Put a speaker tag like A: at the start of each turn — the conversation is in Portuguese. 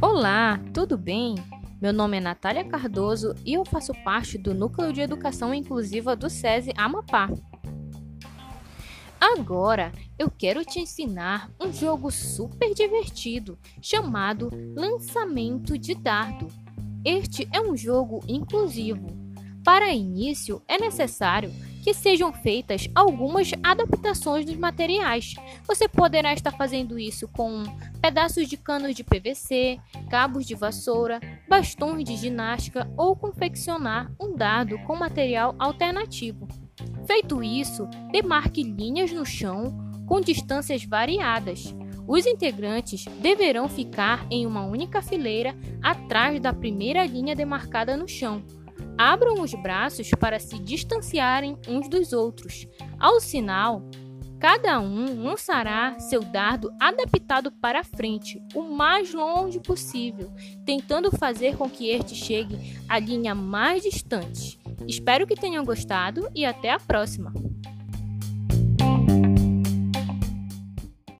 A: Olá, tudo bem? Meu nome é Natália Cardoso e eu faço parte do Núcleo de Educação Inclusiva do SESI Amapá. Agora eu quero te ensinar um jogo super divertido chamado Lançamento de Dardo. Este é um jogo inclusivo. Para início, é necessário que sejam feitas algumas adaptações dos materiais. Você poderá estar fazendo isso com pedaços de canos de PVC, cabos de vassoura, bastões de ginástica ou confeccionar um dado com material alternativo. Feito isso, demarque linhas no chão com distâncias variadas. Os integrantes deverão ficar em uma única fileira atrás da primeira linha demarcada no chão. Abram os braços para se distanciarem uns dos outros. Ao sinal, cada um lançará seu dardo adaptado para frente, o mais longe possível, tentando fazer com que este chegue à linha mais distante. Espero que tenham gostado e até a próxima!